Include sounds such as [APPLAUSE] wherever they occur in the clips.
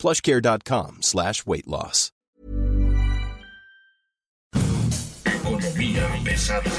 plushcare.com slash weight loss. Economía pesada.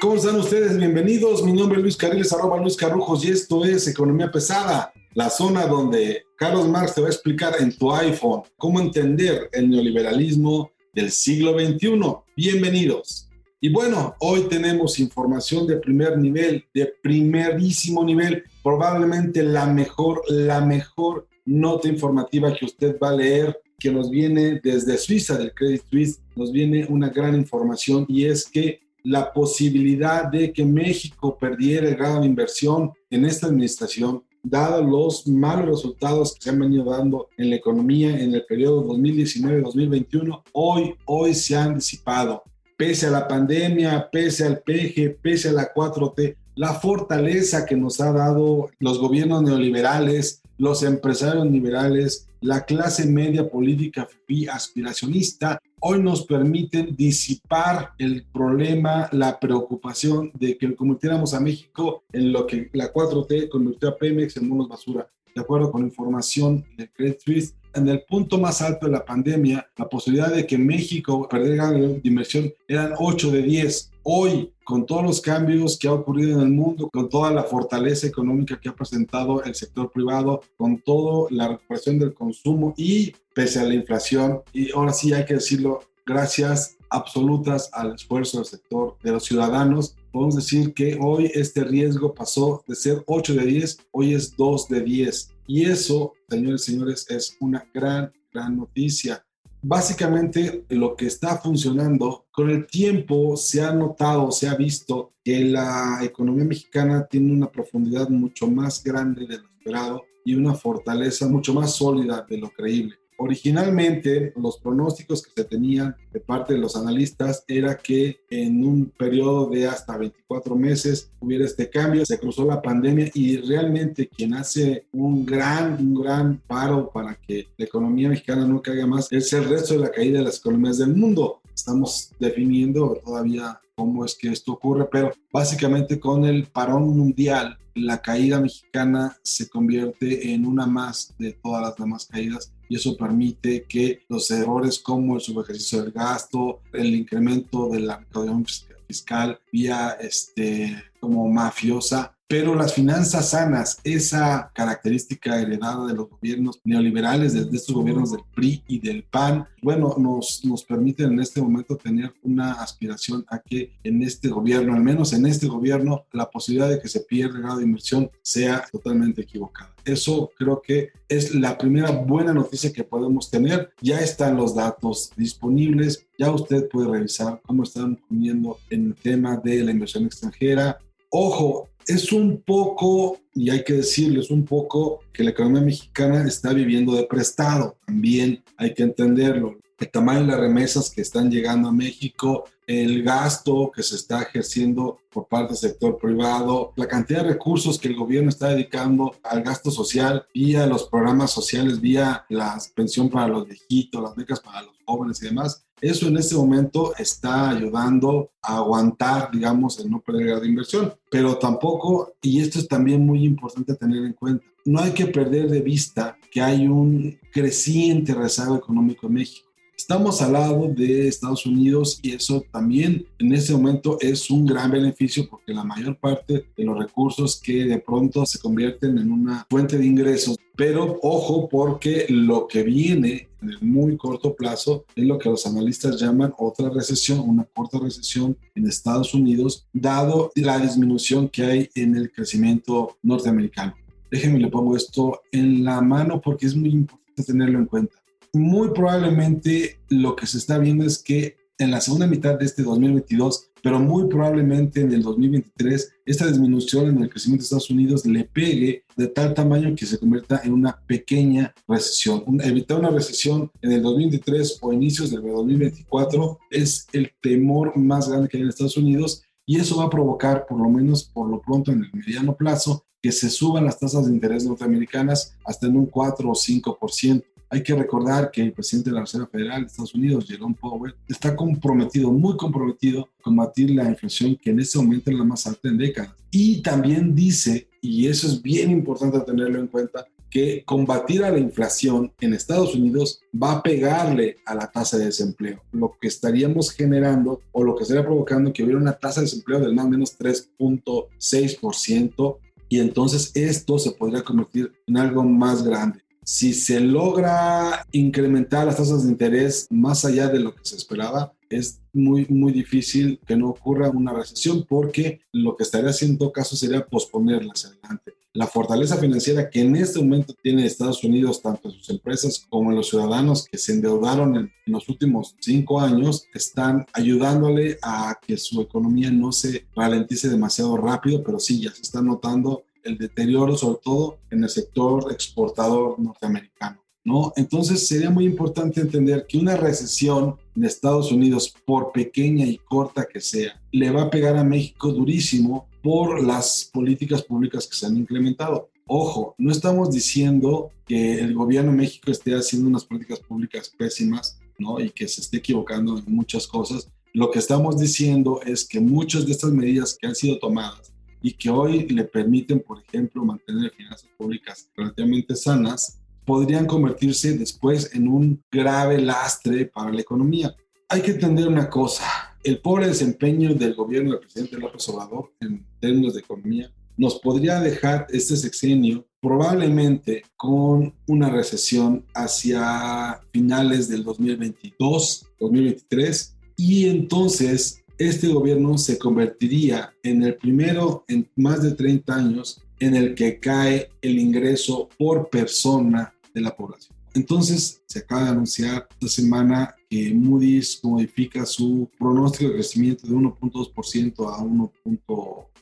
¿Cómo están ustedes? Bienvenidos. Mi nombre es Luis Carriles, arroba Luis Carrujos, y esto es Economía Pesada, la zona donde Carlos Marx te va a explicar en tu iPhone cómo entender el neoliberalismo del siglo XXI. Bienvenidos. Y bueno, hoy tenemos información de primer nivel, de primerísimo nivel, probablemente la mejor, la mejor nota informativa que usted va a leer, que nos viene desde Suiza, del Credit Suisse, nos viene una gran información y es que la posibilidad de que México perdiera el grado de inversión en esta administración, dado los malos resultados que se han venido dando en la economía en el periodo 2019-2021, hoy, hoy se han disipado. Pese a la pandemia, pese al PG, pese a la 4T, la fortaleza que nos ha dado los gobiernos neoliberales, los empresarios liberales, la clase media política aspiracionista, hoy nos permiten disipar el problema, la preocupación de que convirtiéramos a México en lo que la 4T convirtió a Pemex en monos basura. De acuerdo con información de Credit Suisse, en el punto más alto de la pandemia, la posibilidad de que México perdiera de inversión eran 8 de 10. Hoy, con todos los cambios que ha ocurrido en el mundo, con toda la fortaleza económica que ha presentado el sector privado, con toda la recuperación del consumo y pese a la inflación, y ahora sí hay que decirlo, gracias absolutas al esfuerzo del sector de los ciudadanos, podemos decir que hoy este riesgo pasó de ser 8 de 10, hoy es 2 de 10. Y eso, señores y señores, es una gran, gran noticia. Básicamente lo que está funcionando, con el tiempo se ha notado, se ha visto que la economía mexicana tiene una profundidad mucho más grande de lo esperado y una fortaleza mucho más sólida de lo creíble. Originalmente, los pronósticos que se tenían de parte de los analistas era que en un periodo de hasta 24 meses hubiera este cambio, se cruzó la pandemia y realmente quien hace un gran, un gran paro para que la economía mexicana no caiga más es el resto de la caída de las economías del mundo. Estamos definiendo todavía cómo es que esto ocurre, pero básicamente con el parón mundial la caída mexicana se convierte en una más de todas las demás caídas y eso permite que los errores como el subejercicio del gasto, el incremento de la recaudación fiscal vía este, como mafiosa, pero las finanzas sanas, esa característica heredada de los gobiernos neoliberales, desde estos gobiernos del PRI y del PAN, bueno, nos, nos permiten en este momento tener una aspiración a que en este gobierno, al menos en este gobierno, la posibilidad de que se pierda el grado de inversión sea totalmente equivocada. Eso creo que es la primera buena noticia que podemos tener. Ya están los datos disponibles, ya usted puede revisar cómo están poniendo en el tema de la inversión extranjera. Ojo, es un poco, y hay que decirlo, es un poco que la economía mexicana está viviendo de prestado. También hay que entenderlo. El tamaño de las remesas que están llegando a México, el gasto que se está ejerciendo por parte del sector privado, la cantidad de recursos que el gobierno está dedicando al gasto social vía los programas sociales, vía la pensión para los viejitos, las becas para los jóvenes y demás, eso en este momento está ayudando a aguantar, digamos, el no perder de inversión, pero tampoco, y esto es también muy importante tener en cuenta, no hay que perder de vista que hay un creciente rezago económico en México. Estamos al lado de Estados Unidos y eso también en este momento es un gran beneficio porque la mayor parte de los recursos que de pronto se convierten en una fuente de ingresos. Pero ojo porque lo que viene en el muy corto plazo es lo que los analistas llaman otra recesión, una corta recesión en Estados Unidos, dado la disminución que hay en el crecimiento norteamericano. Déjenme le pongo esto en la mano porque es muy importante tenerlo en cuenta muy probablemente lo que se está viendo es que en la segunda mitad de este 2022 pero muy probablemente en el 2023 esta disminución en el crecimiento de Estados Unidos le pegue de tal tamaño que se convierta en una pequeña recesión. evitar una recesión en el 2023 o inicios del 2024 es el temor más grande que hay en Estados Unidos y eso va a provocar, por lo menos por lo pronto en el mediano plazo, que se suban las tasas de interés norteamericanas hasta en un 4 o 5%. Hay que recordar que el presidente de la Reserva Federal de Estados Unidos, Jerome Powell, está comprometido, muy comprometido, a combatir la inflación que en este momento es la más alta en décadas. Y también dice, y eso es bien importante tenerlo en cuenta, que combatir a la inflación en Estados Unidos va a pegarle a la tasa de desempleo, lo que estaríamos generando o lo que estaría provocando que hubiera una tasa de desempleo del más o menos 3.6% y entonces esto se podría convertir en algo más grande. Si se logra incrementar las tasas de interés más allá de lo que se esperaba, es muy, muy difícil que no ocurra una recesión porque lo que estaría haciendo caso sería posponerla hacia adelante. La fortaleza financiera que en este momento tiene Estados Unidos, tanto en sus empresas como en los ciudadanos que se endeudaron en, los últimos cinco años, están ayudándole a que su economía no se ralentice demasiado rápido, pero sí, ya se está notando el deterioro, sobre todo en el sector exportador norteamericano. ¿no? Entonces sería muy importante entender que una recesión en Estados Unidos, por pequeña y corta que sea, le va a pegar a México durísimo por las políticas públicas que se han implementado. Ojo, no estamos diciendo que el gobierno de México esté haciendo unas políticas públicas pésimas, ¿no? Y que se esté equivocando en muchas cosas. Lo que estamos diciendo es que muchas de estas medidas que han sido tomadas y que hoy le permiten, por ejemplo, mantener finanzas públicas relativamente sanas, podrían convertirse después en un grave lastre para la economía. Hay que entender una cosa, el pobre desempeño del gobierno del presidente López Obrador en términos de economía nos podría dejar este sexenio probablemente con una recesión hacia finales del 2022, 2023, y entonces este gobierno se convertiría en el primero en más de 30 años en el que cae el ingreso por persona de la población. Entonces, se acaba de anunciar esta semana que Moody's modifica su pronóstico de crecimiento de 1.2% a 1.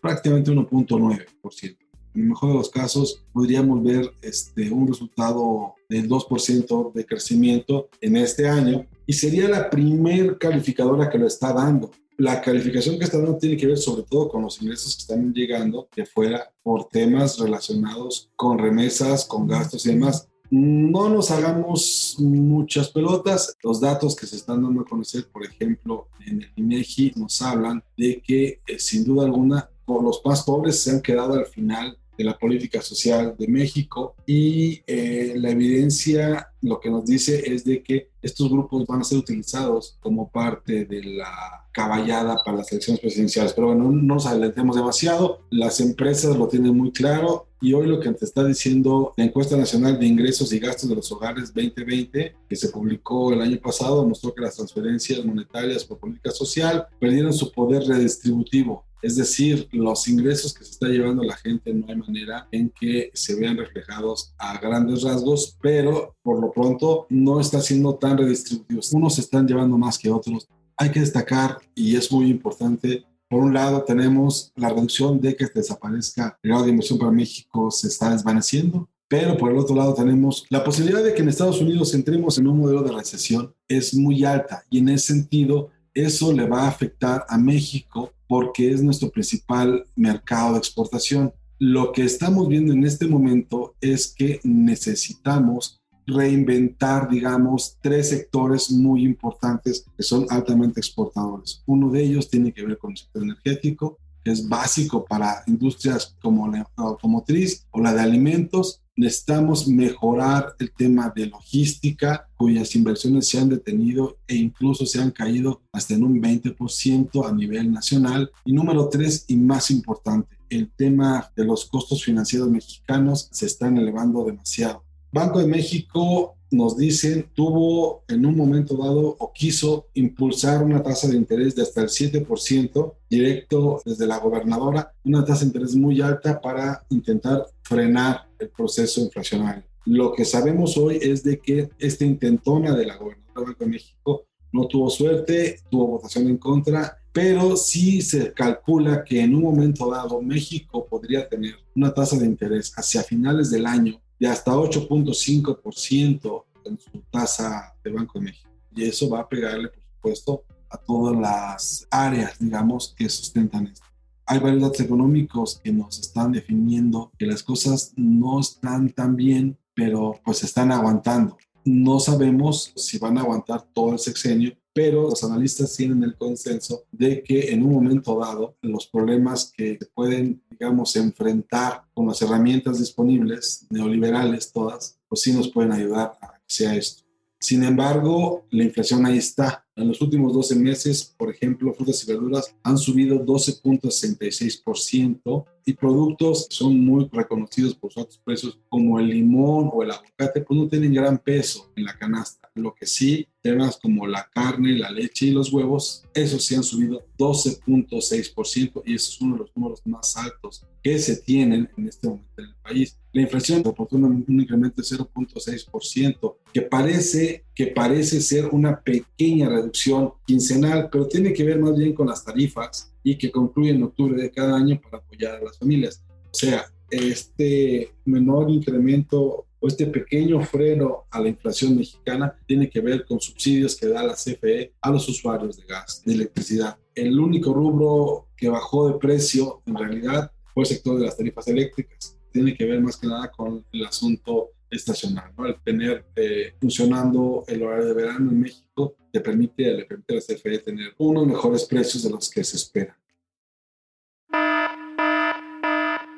prácticamente 1.9%. En el mejor de los casos, podríamos ver este, un resultado del 2% de crecimiento en este año y sería la primer calificadora que lo está dando la calificación que está dando tiene que ver sobre todo con los ingresos que están llegando de fuera por temas relacionados con remesas, con gastos y demás. No nos hagamos muchas pelotas. Los datos que se están dando a conocer, por ejemplo, en el INEGI, nos hablan de que, eh, sin duda alguna, los más pobres se han quedado al final de la política social de México y eh, la evidencia lo que nos dice es de que estos grupos van a ser utilizados como parte de la caballada para las elecciones presidenciales. Pero bueno, no nos adelantemos demasiado, las empresas lo tienen muy claro y hoy lo que te está diciendo la encuesta nacional de ingresos y gastos de los hogares 2020, que se publicó el año pasado, mostró que las transferencias monetarias por política social perdieron su poder redistributivo es decir, los ingresos que se está llevando la gente no hay manera en que se vean reflejados a grandes rasgos, pero por lo pronto no está siendo tan redistributivo. Unos se están llevando más que otros. Hay que destacar, y es muy importante, por un lado tenemos la reducción de que desaparezca el grado de inversión para México se está desvaneciendo, pero por el otro lado tenemos la posibilidad de que en Estados Unidos entremos en un modelo de recesión es muy alta y en ese sentido eso le va a afectar a México porque es nuestro principal mercado de exportación. Lo que estamos viendo en este momento es que necesitamos reinventar, digamos, tres sectores muy importantes que son altamente exportadores. Uno de ellos tiene que ver con el sector energético, que es básico para industrias como la automotriz o la de alimentos, necesitamos mejorar el tema de logística, cuyas inversiones se han detenido e incluso se han caído hasta en un 20% a nivel nacional. Y número tres, y más importante, el tema de los costos financieros mexicanos se están elevando demasiado. Banco de México nos dicen, tuvo en un momento dado o quiso impulsar una tasa de interés de hasta el 7% directo desde la gobernadora, una tasa de interés muy alta para intentar frenar el proceso inflacionario. Lo que sabemos hoy es de que esta intentona de la gobernadora de Banco de México no tuvo suerte, tuvo votación en contra, pero sí se calcula que en un momento dado México podría tener una tasa de interés hacia finales del año de hasta 8.5% en su tasa de Banco de México. Y eso va a pegarle, por supuesto, a todas las áreas, digamos, que sustentan esto. Hay varios datos económicos que nos están definiendo que las cosas no están tan bien, pero pues están aguantando. No sabemos si van a aguantar todo el sexenio, pero los analistas tienen el consenso de que en un momento dado los problemas que pueden, digamos, enfrentar con las herramientas disponibles, neoliberales todas, pues sí nos pueden ayudar a que sea esto. Sin embargo, la inflación ahí está. En los últimos 12 meses, por ejemplo, frutas y verduras han subido 12.66% y productos que son muy reconocidos por sus altos precios, como el limón o el aguacate, pues no tienen gran peso en la canasta. Lo que sí, temas como la carne, la leche y los huevos, esos sí han subido 12.6% y eso es uno de los números más altos que se tienen en este momento en el país. La inflación reportó un incremento de 0.6%, que parece, que parece ser una pequeña reducción quincenal, pero tiene que ver más bien con las tarifas y que concluye en octubre de cada año para apoyar a las familias. O sea, este menor incremento o este pequeño freno a la inflación mexicana tiene que ver con subsidios que da la CFE a los usuarios de gas, de electricidad. El único rubro que bajó de precio en realidad fue el sector de las tarifas eléctricas tiene que ver más que nada con el asunto estacional, ¿no? El tener eh, funcionando el horario de verano en México te permite, le permite a la CFE tener unos mejores precios de los que se esperan.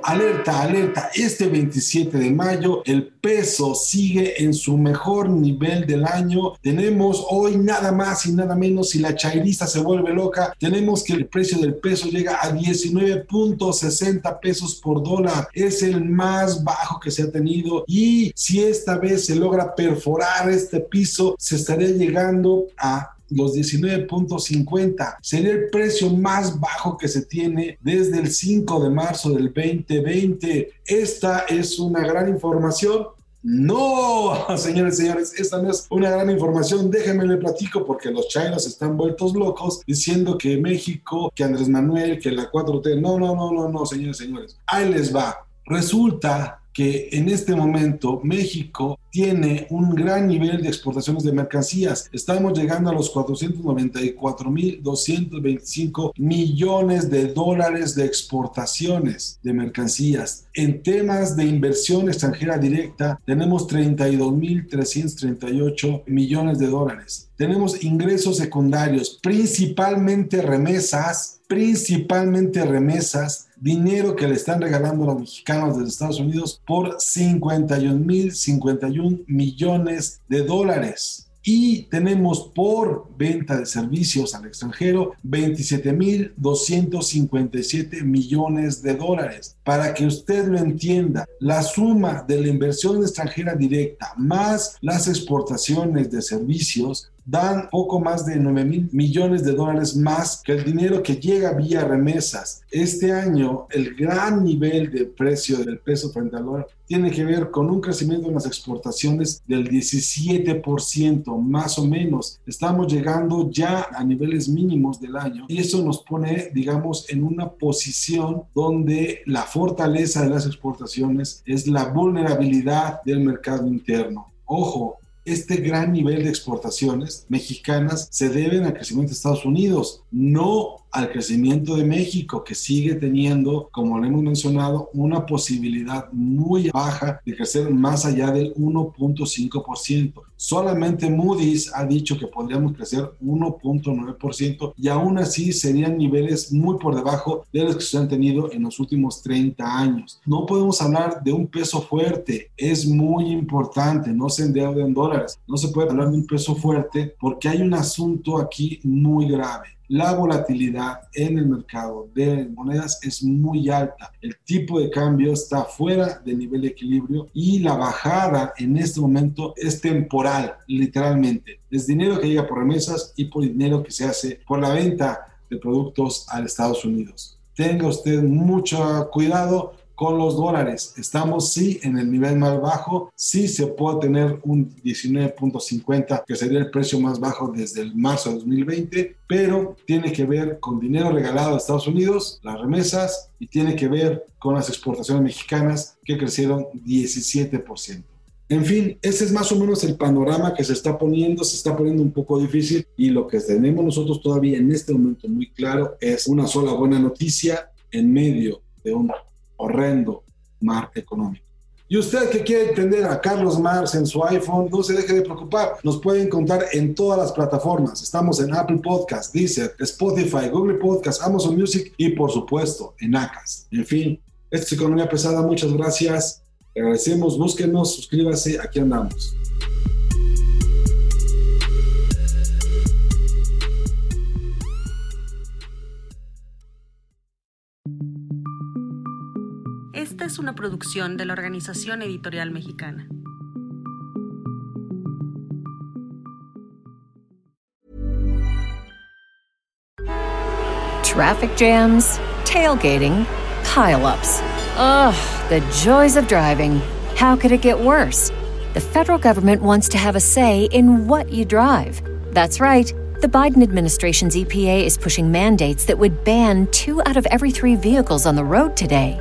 Alerta, alerta, este 27 de mayo el peso sigue en su mejor nivel del año. Tenemos hoy nada más y nada menos, si la chairista se vuelve loca, tenemos que el precio del peso llega a 19.60 pesos por dólar. Es el más bajo que se ha tenido y si esta vez se logra perforar este piso, se estaría llegando a los 19.50. Sería el precio más bajo que se tiene desde el 5 de marzo del 2020. Esta es una gran información. No, [LAUGHS] señores señores, esta no es una gran información. Déjenme le platico porque los chinos están vueltos locos diciendo que México, que Andrés Manuel, que la 4T. No, no, no, no, no, señores señores. Ahí les va. Resulta que en este momento México tiene un gran nivel de exportaciones de mercancías. Estamos llegando a los 494.225 millones de dólares de exportaciones de mercancías. En temas de inversión extranjera directa, tenemos 32.338 millones de dólares. Tenemos ingresos secundarios, principalmente remesas, principalmente remesas dinero que le están regalando los mexicanos de Estados Unidos por 51 mil 51 millones de dólares. Y tenemos por venta de servicios al extranjero 27.257 millones de dólares. Para que usted lo entienda, la suma de la inversión extranjera directa más las exportaciones de servicios dan poco más de 9 mil millones de dólares más que el dinero que llega vía remesas. Este año, el gran nivel de precio del peso frente al dólar tiene que ver con un crecimiento en las exportaciones del 17%, más o menos. Estamos llegando ya a niveles mínimos del año y eso nos pone, digamos, en una posición donde la fortaleza de las exportaciones es la vulnerabilidad del mercado interno. Ojo, este gran nivel de exportaciones mexicanas se deben al crecimiento de Estados Unidos, no al crecimiento de México, que sigue teniendo, como le hemos mencionado, una posibilidad muy baja de crecer más allá del 1.5%. Solamente Moody's ha dicho que podríamos crecer 1.9% y aún así serían niveles muy por debajo de los que se han tenido en los últimos 30 años. No podemos hablar de un peso fuerte, es muy importante, no se endeuda en dólares, no se puede hablar de un peso fuerte porque hay un asunto aquí muy grave la volatilidad en el mercado de monedas es muy alta. El tipo de cambio está fuera del nivel de equilibrio y la bajada en este momento es temporal, literalmente. Es dinero que llega por remesas y por dinero que se hace por la venta de productos a Estados Unidos. Tenga usted mucho cuidado con los dólares. Estamos sí en el nivel más bajo, sí se puede tener un 19.50 que sería el precio más bajo desde el marzo de 2020, pero tiene que ver con dinero regalado a Estados Unidos, las remesas y tiene que ver con las exportaciones mexicanas que crecieron 17%. En fin, ese es más o menos el panorama que se está poniendo, se está poniendo un poco difícil y lo que tenemos nosotros todavía en este momento muy claro es una sola buena noticia en medio de un horrendo mar económico. Y usted que quiere entender a Carlos Marx en su iPhone, no se deje de preocupar. Nos puede encontrar en todas las plataformas. Estamos en Apple Podcast, Deezer, Spotify, Google Podcast, Amazon Music y por supuesto en Acas. En fin, esta es Economía Pesada. Muchas gracias. agradecemos. Búsquenos, suscríbase. Aquí andamos. Una producción de la Organización Editorial Mexicana. Traffic jams, tailgating, pileups. Ugh, the joys of driving. How could it get worse? The federal government wants to have a say in what you drive. That's right. The Biden administration's EPA is pushing mandates that would ban two out of every three vehicles on the road today.